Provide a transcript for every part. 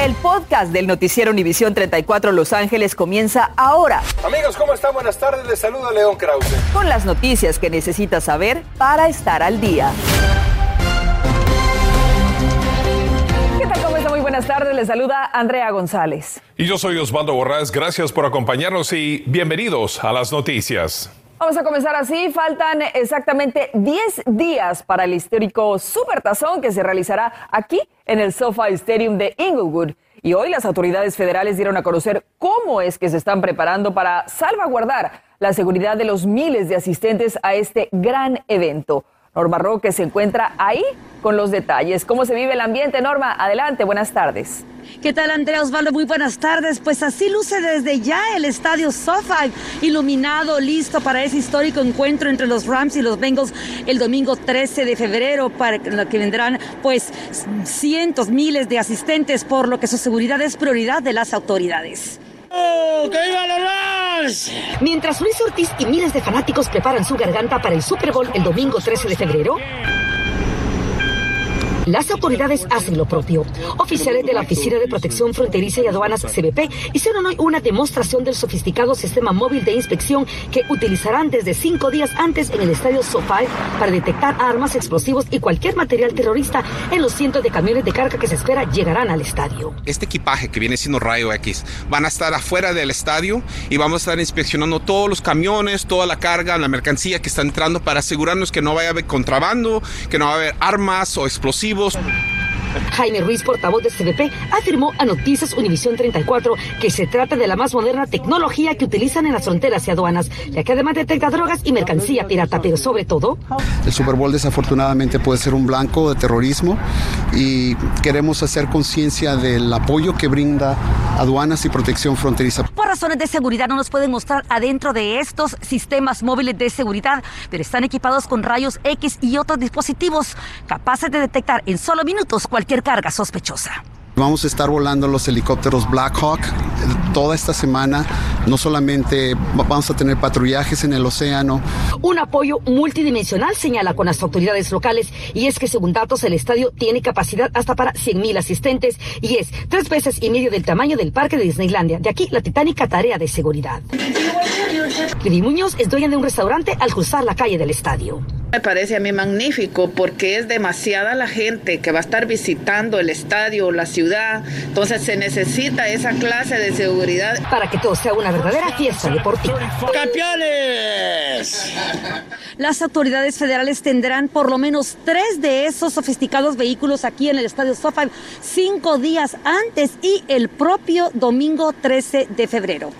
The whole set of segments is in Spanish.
El podcast del noticiero Univisión 34 Los Ángeles comienza ahora. Amigos, ¿cómo están? Buenas tardes. Les saluda León Krause. Con las noticias que necesitas saber para estar al día. ¿Qué tal? ¿Cómo está? Muy buenas tardes. Les saluda Andrea González. Y yo soy Osvaldo Borrás. Gracias por acompañarnos y bienvenidos a las noticias. Vamos a comenzar así. Faltan exactamente 10 días para el histórico Supertazón que se realizará aquí en el SoFi Stadium de Inglewood. Y hoy las autoridades federales dieron a conocer cómo es que se están preparando para salvaguardar la seguridad de los miles de asistentes a este gran evento. Norma Roque se encuentra ahí con los detalles. ¿Cómo se vive el ambiente, Norma? Adelante, buenas tardes. ¿Qué tal, Andrea Osvaldo? Muy buenas tardes. Pues así luce desde ya el estadio SoFi, iluminado, listo para ese histórico encuentro entre los Rams y los Bengals el domingo 13 de febrero, para lo que vendrán pues cientos, miles de asistentes, por lo que su seguridad es prioridad de las autoridades. ¡Oh, ¡Que viva los! Mientras Luis Ortiz y miles de fanáticos preparan su garganta para el Super Bowl el domingo 13 de febrero, las autoridades hacen lo propio. Oficiales de la Oficina de Protección Fronteriza y Aduanas CBP hicieron hoy una demostración del sofisticado sistema móvil de inspección que utilizarán desde cinco días antes en el estadio SoFi para detectar armas, explosivos y cualquier material terrorista en los cientos de camiones de carga que se espera llegarán al estadio. Este equipaje que viene siendo Rayo X van a estar afuera del estadio y vamos a estar inspeccionando todos los camiones, toda la carga, la mercancía que está entrando para asegurarnos que no vaya a haber contrabando, que no va a haber armas o explosivos Jaime Ruiz, portavoz de CBP, afirmó a Noticias Univisión 34 que se trata de la más moderna tecnología que utilizan en las fronteras y aduanas, ya que además detecta drogas y mercancía pirata, pero sobre todo... El Super Bowl desafortunadamente puede ser un blanco de terrorismo y queremos hacer conciencia del apoyo que brinda aduanas y protección fronteriza. Por razones de seguridad no nos pueden mostrar adentro de estos sistemas móviles de seguridad, pero están equipados con rayos X y otros dispositivos capaces de detectar en solo minutos cualquier carga sospechosa. Vamos a estar volando los helicópteros Black Hawk toda esta semana. No solamente vamos a tener patrullajes en el océano. Un apoyo multidimensional señala con las autoridades locales y es que según datos el estadio tiene capacidad hasta para 100.000 asistentes y es tres veces y medio del tamaño del parque de Disneylandia. De aquí la titánica tarea de seguridad. Lili Muñoz es dueña de un restaurante al cruzar la calle del estadio. Me parece a mí magnífico porque es demasiada la gente que va a estar visitando el estadio, la ciudad. Entonces se necesita esa clase de seguridad. Para que todo sea una verdadera fiesta deportiva. ¡Campeones! Las autoridades federales tendrán por lo menos tres de esos sofisticados vehículos aquí en el estadio SoFi cinco días antes y el propio domingo 13 de febrero.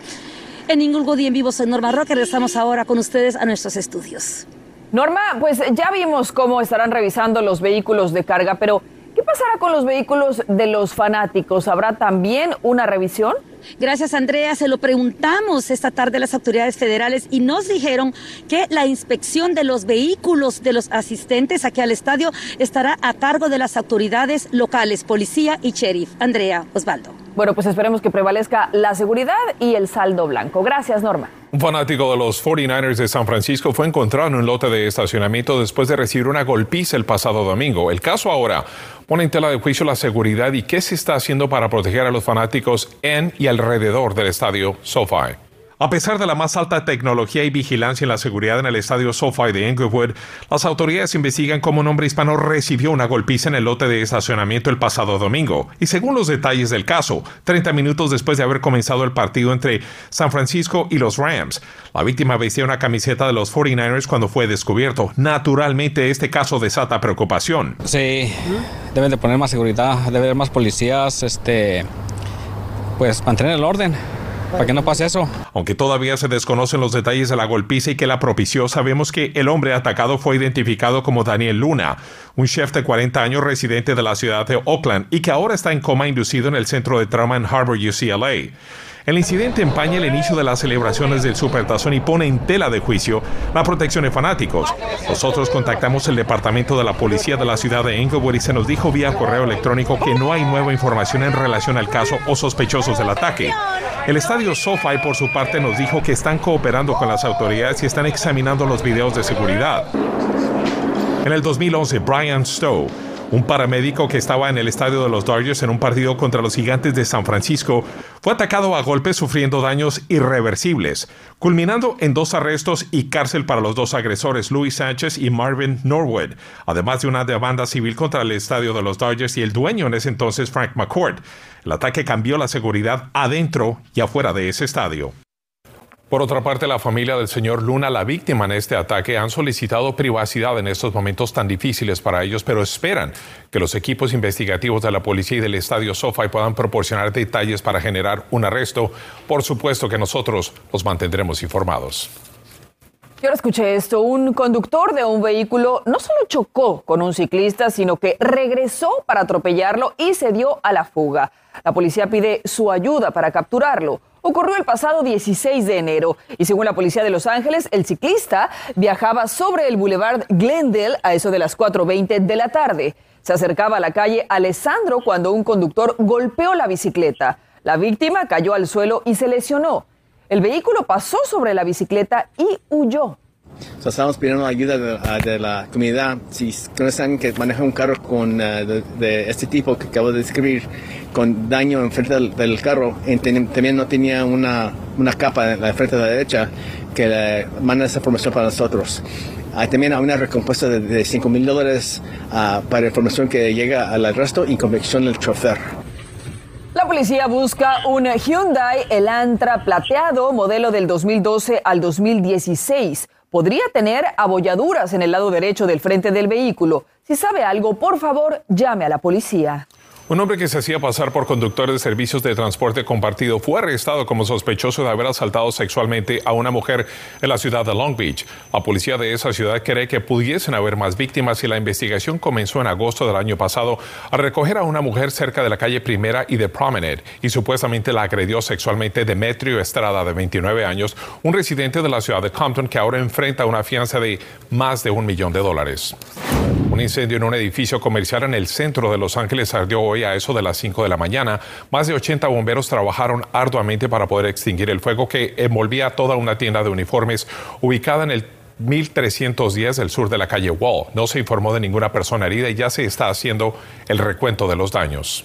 En y en vivo soy Norma Roque. Regresamos ahora con ustedes a nuestros estudios. Norma, pues ya vimos cómo estarán revisando los vehículos de carga, pero ¿qué pasará con los vehículos de los fanáticos? ¿Habrá también una revisión? Gracias, Andrea. Se lo preguntamos esta tarde a las autoridades federales y nos dijeron que la inspección de los vehículos de los asistentes aquí al estadio estará a cargo de las autoridades locales, policía y sheriff. Andrea, Osvaldo. Bueno, pues esperemos que prevalezca la seguridad y el saldo blanco. Gracias, Norma. Un fanático de los 49ers de San Francisco fue encontrado en un lote de estacionamiento después de recibir una golpiza el pasado domingo. El caso ahora pone en tela de juicio la seguridad y qué se está haciendo para proteger a los fanáticos en y alrededor del estadio SoFi. A pesar de la más alta tecnología y vigilancia en la seguridad en el estadio SoFi de Inglewood, las autoridades investigan cómo un hombre hispano recibió una golpiza en el lote de estacionamiento el pasado domingo. Y según los detalles del caso, 30 minutos después de haber comenzado el partido entre San Francisco y los Rams, la víctima vestía una camiseta de los 49ers cuando fue descubierto. Naturalmente, este caso desata preocupación. Sí, deben de poner más seguridad, debe haber más policías, este, pues mantener el orden para que no pase eso. Aunque todavía se desconocen los detalles de la golpiza y que la propició, sabemos que el hombre atacado fue identificado como Daniel Luna, un chef de 40 años residente de la ciudad de Oakland y que ahora está en coma inducido en el centro de trauma en Harvard UCLA. El incidente empaña el inicio de las celebraciones del Supertazón y pone en tela de juicio la protección de fanáticos. Nosotros contactamos el departamento de la policía de la ciudad de Inglewood y se nos dijo vía correo electrónico que no hay nueva información en relación al caso o sospechosos del ataque. El estadio SoFi, por su parte, nos dijo que están cooperando con las autoridades y están examinando los videos de seguridad. En el 2011, Brian Stowe Un paramédico que estaba en el estadio de los Dodgers en un partido contra los gigantes de San Francisco fue atacado a golpes sufriendo daños irreversibles, culminando en dos arrestos y cárcel para los dos agresores, Luis Sánchez y Marvin Norwood, además de una demanda civil contra el estadio de los Dodgers y el dueño en ese entonces, Frank McCourt. El ataque cambió la seguridad adentro y afuera de ese estadio. Por otra parte, la familia del señor Luna, la víctima en este ataque, han solicitado privacidad en estos momentos tan difíciles para ellos, pero esperan que los equipos investigativos de la policía y del estadio SoFi puedan proporcionar detalles para generar un arresto. Por supuesto que nosotros los mantendremos informados. Yo ahora escuché esto. Un conductor de un vehículo no solo chocó con un ciclista, sino que regresó para atropellarlo y se dio a la fuga. La policía pide su ayuda para capturarlo ocurrió el pasado 16 de enero y según la policía de Los Ángeles, el ciclista viajaba sobre el Boulevard Glendale a eso de las 4.20 de la tarde. Se acercaba a la calle Alessandro cuando un conductor golpeó la bicicleta. La víctima cayó al suelo y se lesionó. El vehículo pasó sobre la bicicleta y huyó estamos pidiendo ayuda de, la comunidad. Si conocen que maneja un carro con, eh, de, este tipo que acabo de describir, con daño en frente del, carro, también no tenía una, una capa en la frente de la derecha, que le manda esa información para nosotros. Hay también una recompensa de, 5 mil dólares para información que llega al arresto y convicción del chofer. La policía busca un Hyundai Elantra plateado modelo del 2012 al 2016 podría tener abolladuras en el lado derecho del frente del vehículo. Si sabe algo, por favor, llame a la policía. Un hombre que se hacía pasar por conductor de servicios de transporte compartido fue arrestado como sospechoso de haber asaltado sexualmente a una mujer en la ciudad de Long Beach. La policía de esa ciudad cree que pudiesen haber más víctimas y la investigación comenzó en agosto del año pasado a recoger a una mujer cerca de la calle Primera y de Promenade y supuestamente la agredió sexualmente Demetrio Estrada, de 29 años, un residente de la ciudad de Compton que ahora enfrenta una fianza de más de un millón de dólares. Un incendio en un edificio comercial en el centro de Los Ángeles ardió hoy a eso de las 5 de la mañana. Más de 80 bomberos trabajaron arduamente para poder extinguir el fuego que envolvía toda una tienda de uniformes ubicada en el 1310 del sur de la calle Wall. No se informó de ninguna persona herida y ya se está haciendo el recuento de los daños.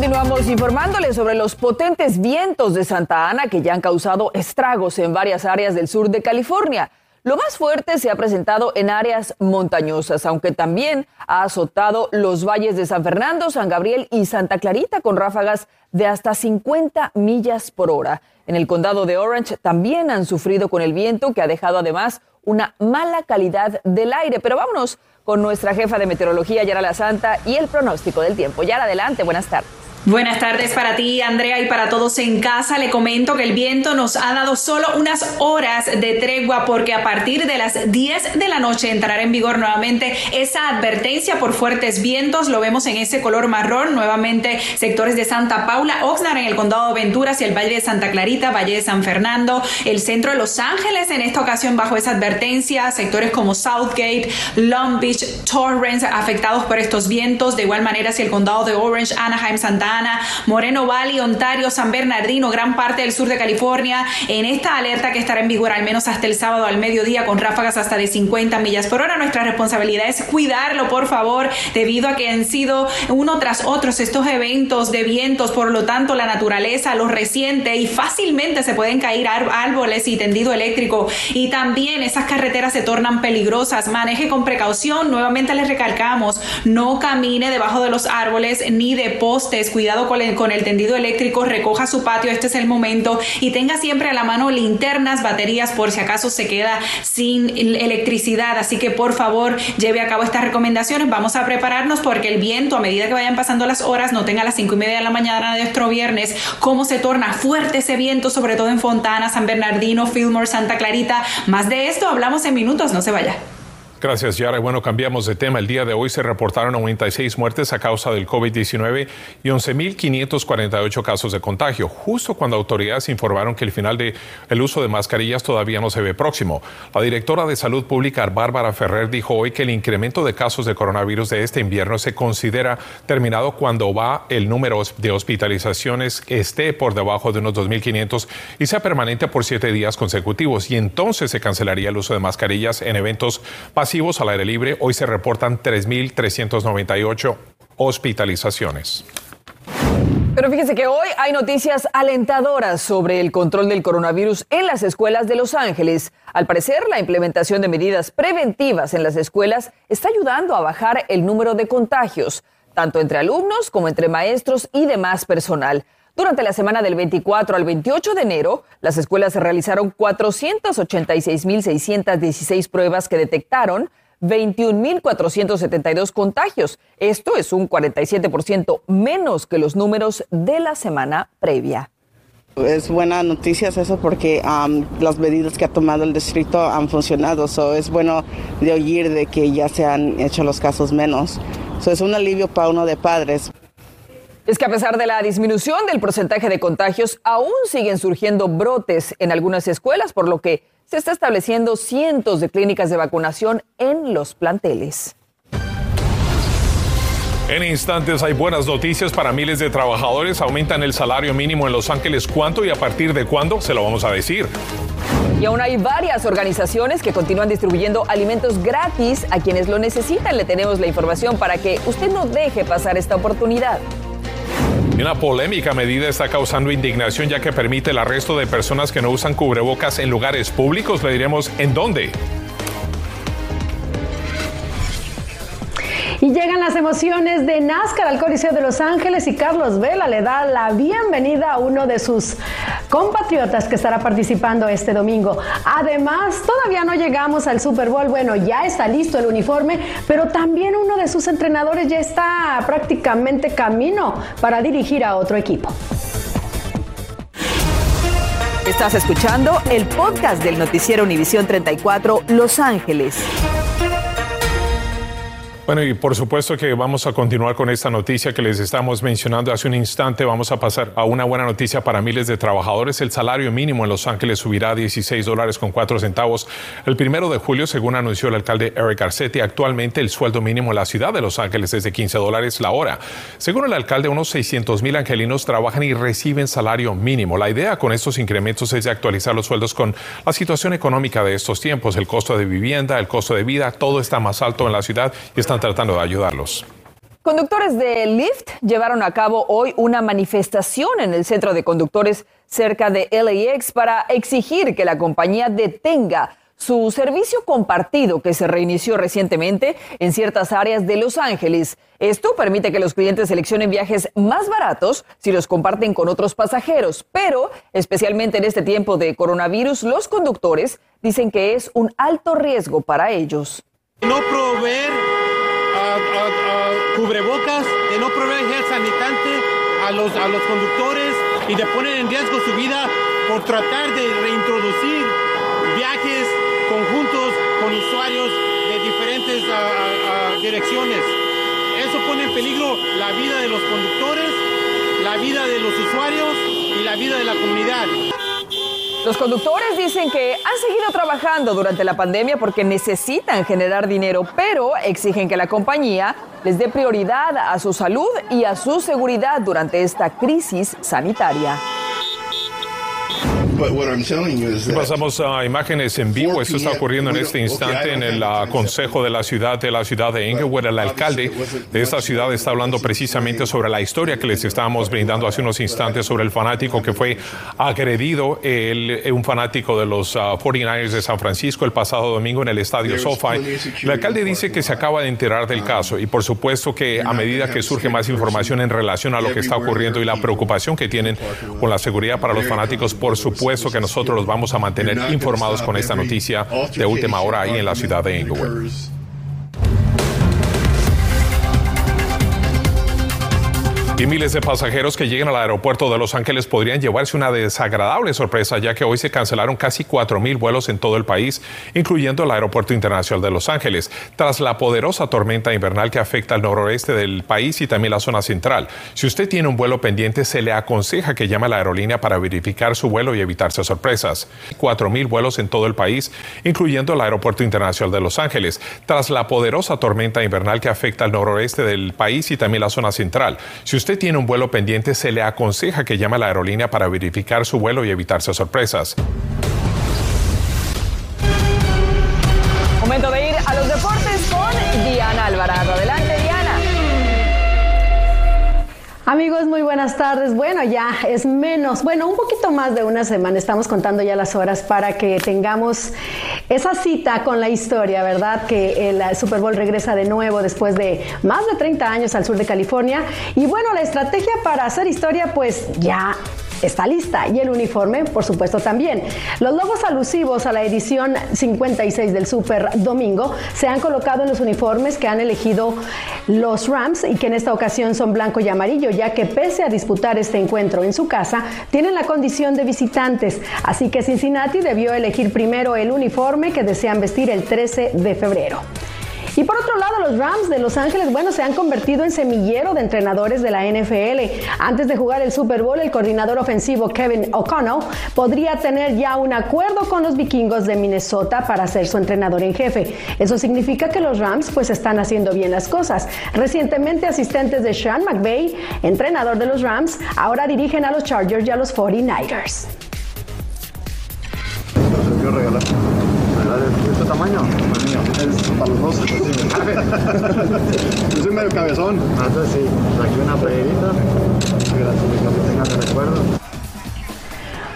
Continuamos informándoles sobre los potentes vientos de Santa Ana que ya han causado estragos en varias áreas del sur de California. Lo más fuerte se ha presentado en áreas montañosas, aunque también ha azotado los valles de San Fernando, San Gabriel y Santa Clarita con ráfagas de hasta 50 millas por hora. En el condado de Orange también han sufrido con el viento que ha dejado además una mala calidad del aire. Pero vámonos con nuestra jefa de meteorología, Yara La Santa, y el pronóstico del tiempo. Yara, adelante, buenas tardes. Buenas tardes para ti, Andrea, y para todos en casa. Le comento que el viento nos ha dado solo unas horas de tregua porque a partir de las 10 de la noche entrará en vigor nuevamente esa advertencia por fuertes vientos. Lo vemos en ese color marrón. Nuevamente sectores de Santa Paula, Oxnard en el condado de Venturas y el Valle de Santa Clarita, Valle de San Fernando, el centro de Los Ángeles en esta ocasión bajo esa advertencia. Sectores como Southgate, Long Beach, Torrance afectados por estos vientos. De igual manera hacia el condado de Orange, Anaheim, Santa Moreno Valley, Ontario, San Bernardino, gran parte del sur de California, en esta alerta que estará en vigor al menos hasta el sábado al mediodía con ráfagas hasta de 50 millas por hora. Nuestra responsabilidad es cuidarlo, por favor, debido a que han sido uno tras otros estos eventos de vientos, por lo tanto la naturaleza los resiente y fácilmente se pueden caer árboles y tendido eléctrico y también esas carreteras se tornan peligrosas. Maneje con precaución, nuevamente les recalcamos, no camine debajo de los árboles ni de postes cuidado con el, con el tendido eléctrico, recoja su patio, este es el momento y tenga siempre a la mano linternas, baterías por si acaso se queda sin electricidad. Así que por favor lleve a cabo estas recomendaciones. Vamos a prepararnos porque el viento a medida que vayan pasando las horas, no tenga las cinco y media de la mañana de nuestro viernes, cómo se torna fuerte ese viento, sobre todo en Fontana, San Bernardino, Fillmore, Santa Clarita. Más de esto hablamos en minutos, no se vaya. Gracias, Yara. Bueno, cambiamos de tema. El día de hoy se reportaron 96 muertes a causa del COVID-19 y 11.548 casos de contagio, justo cuando autoridades informaron que el final del el uso de mascarillas todavía no se ve próximo. La directora de Salud Pública, Bárbara Ferrer, dijo hoy que el incremento de casos de coronavirus de este invierno se considera terminado cuando va el número de hospitalizaciones esté por debajo de unos 2.500 y sea permanente por siete días consecutivos. Y entonces se cancelaría el uso de mascarillas en eventos al aire libre, hoy se reportan 3.398 hospitalizaciones. Pero fíjese que hoy hay noticias alentadoras sobre el control del coronavirus en las escuelas de Los Ángeles. Al parecer, la implementación de medidas preventivas en las escuelas está ayudando a bajar el número de contagios, tanto entre alumnos como entre maestros y demás personal. Durante la semana del 24 al 28 de enero, las escuelas realizaron 486.616 pruebas que detectaron 21.472 contagios. Esto es un 47% menos que los números de la semana previa. Es buena noticia eso porque las medidas que ha tomado el distrito han funcionado. So, es bueno de oír de que ya se han hecho los casos menos. So, es un alivio para uno de padres. Es que a pesar de la disminución del porcentaje de contagios, aún siguen surgiendo brotes en algunas escuelas, por lo que se está estableciendo cientos de clínicas de vacunación en los planteles. En instantes hay buenas noticias para miles de trabajadores. Aumentan el salario mínimo en Los Ángeles. ¿Cuánto y a partir de cuándo? Se lo vamos a decir. Y aún hay varias organizaciones que continúan distribuyendo alimentos gratis a quienes lo necesitan. Le tenemos la información para que usted no deje pasar esta oportunidad. Una polémica medida está causando indignación ya que permite el arresto de personas que no usan cubrebocas en lugares públicos. Le diremos en dónde. Y llegan las emociones de NASCAR al Coliseo de Los Ángeles y Carlos Vela le da la bienvenida a uno de sus compatriotas que estará participando este domingo. Además, todavía no llegamos al Super Bowl. Bueno, ya está listo el uniforme, pero también uno de sus entrenadores ya está prácticamente camino para dirigir a otro equipo. Estás escuchando el podcast del noticiero Univisión 34 Los Ángeles. Bueno, y por supuesto que vamos a continuar con esta noticia que les estamos mencionando hace un instante. Vamos a pasar a una buena noticia para miles de trabajadores. El salario mínimo en Los Ángeles subirá a 16 dólares con 4 centavos el primero de julio, según anunció el alcalde Eric Garcetti. Actualmente el sueldo mínimo en la ciudad de Los Ángeles es de 15 dólares la hora. Según el alcalde, unos 600 mil angelinos trabajan y reciben salario mínimo. La idea con estos incrementos es de actualizar los sueldos con la situación económica de estos tiempos. El costo de vivienda, el costo de vida, todo está más alto en la ciudad y están tratando de ayudarlos. Conductores de Lyft llevaron a cabo hoy una manifestación en el centro de conductores cerca de LAX para exigir que la compañía detenga su servicio compartido que se reinició recientemente en ciertas áreas de Los Ángeles. Esto permite que los clientes seleccionen viajes más baratos si los comparten con otros pasajeros, pero especialmente en este tiempo de coronavirus, los conductores dicen que es un alto riesgo para ellos. No proveer cubrebocas, de no proveer gel sanitante a los, a los conductores y de poner en riesgo su vida por tratar de reintroducir viajes conjuntos con usuarios de diferentes direcciones. Eso pone en peligro la vida de los conductores, la vida de los usuarios y la vida de la comunidad. Los conductores dicen que han seguido trabajando durante la pandemia porque necesitan generar dinero, pero exigen que la compañía les dé prioridad a su salud y a su seguridad durante esta crisis sanitaria. Pasamos a imágenes en vivo. Esto está ocurriendo en este instante en el uh, Consejo de la Ciudad de la ciudad de Inglewood. El alcalde de esta ciudad está hablando precisamente sobre la historia que les estábamos brindando hace unos instantes sobre el fanático que fue agredido, el, un fanático de los 49ers uh, de San Francisco el pasado domingo en el estadio SoFi. El alcalde dice que se acaba de enterar del caso y por supuesto que a medida que surge más información en relación a lo que está ocurriendo y la preocupación que tienen con la seguridad para los fanáticos, por supuesto que nosotros los vamos a mantener informados con esta noticia de última hora ahí en la ciudad de Inglewood. Y miles de pasajeros que lleguen al aeropuerto de Los Ángeles podrían llevarse una desagradable sorpresa, ya que hoy se cancelaron casi 4.000 vuelos en todo el país, incluyendo el Aeropuerto Internacional de Los Ángeles, tras la poderosa tormenta invernal que afecta al noroeste del país y también la zona central. Si usted tiene un vuelo pendiente, se le aconseja que llame a la aerolínea para verificar su vuelo y evitarse sorpresas. 4.000 vuelos en todo el país, incluyendo el Aeropuerto Internacional de Los Ángeles, tras la poderosa tormenta invernal que afecta al noroeste del país y también la zona central. Si usted tiene un vuelo pendiente, se le aconseja que llame a la aerolínea para verificar su vuelo y evitarse sorpresas. Amigos, muy buenas tardes. Bueno, ya es menos, bueno, un poquito más de una semana. Estamos contando ya las horas para que tengamos esa cita con la historia, ¿verdad? Que el Super Bowl regresa de nuevo después de más de 30 años al sur de California. Y bueno, la estrategia para hacer historia, pues ya está lista y el uniforme, por supuesto, también. Los logos alusivos a la edición 56 del Super Domingo se han colocado en los uniformes que han elegido los Rams y que en esta ocasión son blanco y amarillo, ya que pese a disputar este encuentro en su casa, tienen la condición de visitantes. Así que Cincinnati debió elegir primero el uniforme que desean vestir el 13 de febrero. Y por otro lado, los Rams de Los Ángeles, bueno, se han convertido en semillero de entrenadores de la NFL. Antes de jugar el Super Bowl, el coordinador ofensivo Kevin O'Connell podría tener ya un acuerdo con los vikingos de Minnesota para ser su entrenador en jefe. Eso significa que los Rams pues están haciendo bien las cosas. Recientemente asistentes de Sean McVay, entrenador de los Rams, ahora dirigen a los Chargers y a los 49ers de este tamaño? Es para los dos. Yo soy medio cabezón. Ah, entonces sí, aquí una playerita. Gracias, que tengan de recuerdo.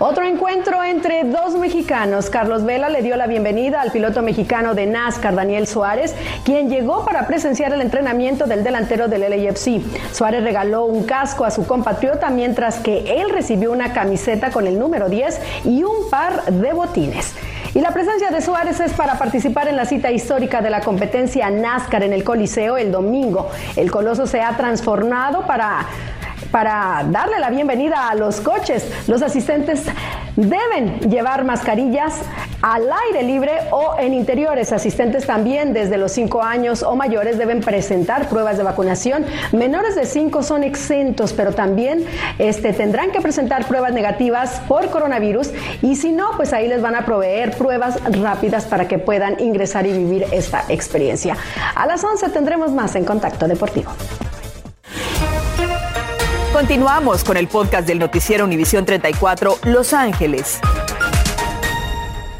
Otro encuentro entre dos mexicanos. Carlos Vela le dio la bienvenida al piloto mexicano de NASCAR, Daniel Suárez, quien llegó para presenciar el entrenamiento del delantero del LAFC. Suárez regaló un casco a su compatriota mientras que él recibió una camiseta con el número 10 y un par de botines. Y la presencia de Suárez es para participar en la cita histórica de la competencia NASCAR en el Coliseo el domingo. El Coloso se ha transformado para para darle la bienvenida a los coches. Los asistentes deben llevar mascarillas al aire libre o en interiores. Asistentes también desde los 5 años o mayores deben presentar pruebas de vacunación. Menores de 5 son exentos, pero también este, tendrán que presentar pruebas negativas por coronavirus y si no, pues ahí les van a proveer pruebas rápidas para que puedan ingresar y vivir esta experiencia. A las 11 tendremos más en Contacto Deportivo. Continuamos con el podcast del noticiero Univisión 34 Los Ángeles.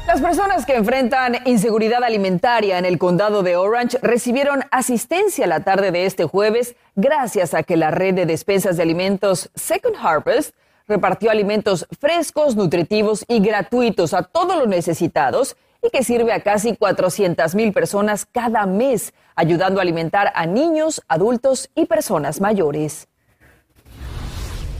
Las personas que enfrentan inseguridad alimentaria en el condado de Orange recibieron asistencia la tarde de este jueves gracias a que la red de despensas de alimentos Second Harvest repartió alimentos frescos, nutritivos y gratuitos a todos los necesitados y que sirve a casi 400 mil personas cada mes, ayudando a alimentar a niños, adultos y personas mayores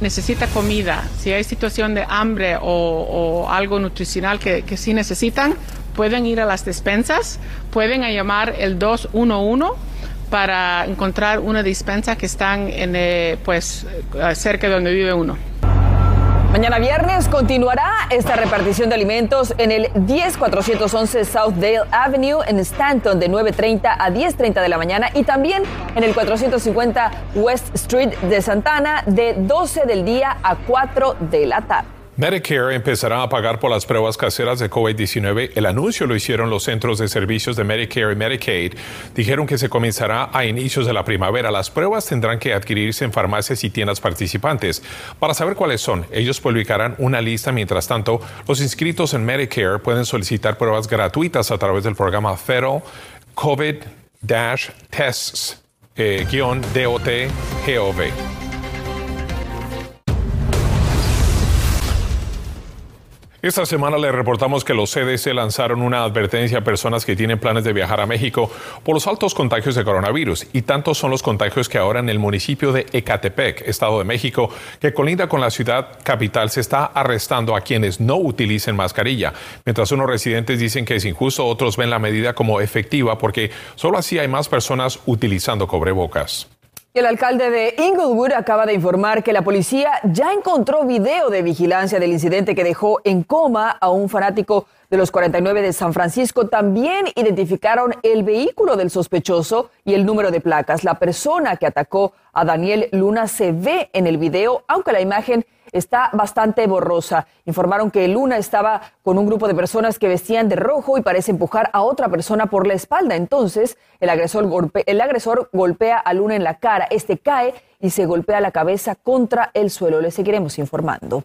necesita comida, si hay situación de hambre o, algo nutricional que, sí necesitan, pueden ir a las despensas, pueden llamar el 211 para encontrar una dispensa que están en, eh, pues, cerca de donde vive uno. Mañana viernes continuará esta repartición de alimentos en el 10411 Southdale Avenue en Stanton de 9.30 a 10.30 de la mañana y también en el 450 West Street de Santana de 12 del día a 4 de la tarde. Medicare empezará a pagar por las pruebas caseras de COVID-19. El anuncio lo hicieron los centros de servicios de Medicare y Medicaid. Dijeron que se comenzará a inicios de la primavera. Las pruebas tendrán que adquirirse en farmacias y tiendas participantes. Para saber cuáles son, ellos publicarán una lista. Mientras tanto, los inscritos en Medicare pueden solicitar pruebas gratuitas a través del programa Federal COVID-Tests-DOT-GOV. Esta semana le reportamos que los CDC lanzaron una advertencia a personas que tienen planes de viajar a México por los altos contagios de coronavirus. Y tantos son los contagios que ahora en el municipio de Ecatepec, Estado de México, que colinda con la ciudad capital, se está arrestando a quienes no utilicen mascarilla. Mientras unos residentes dicen que es injusto, otros ven la medida como efectiva porque solo así hay más personas utilizando cobrebocas. El alcalde de Inglewood acaba de informar que la policía ya encontró video de vigilancia del incidente que dejó en coma a un fanático de los 49 de San Francisco. También identificaron el vehículo del sospechoso y el número de placas. La persona que atacó a Daniel Luna se ve en el video, aunque la imagen está bastante borrosa. Informaron que Luna estaba con un grupo de personas que vestían de rojo y parece empujar a otra persona por la espalda. Entonces, el agresor, el agresor golpea a Luna en la cara. Este cae y se golpea la cabeza contra el suelo. Le seguiremos informando.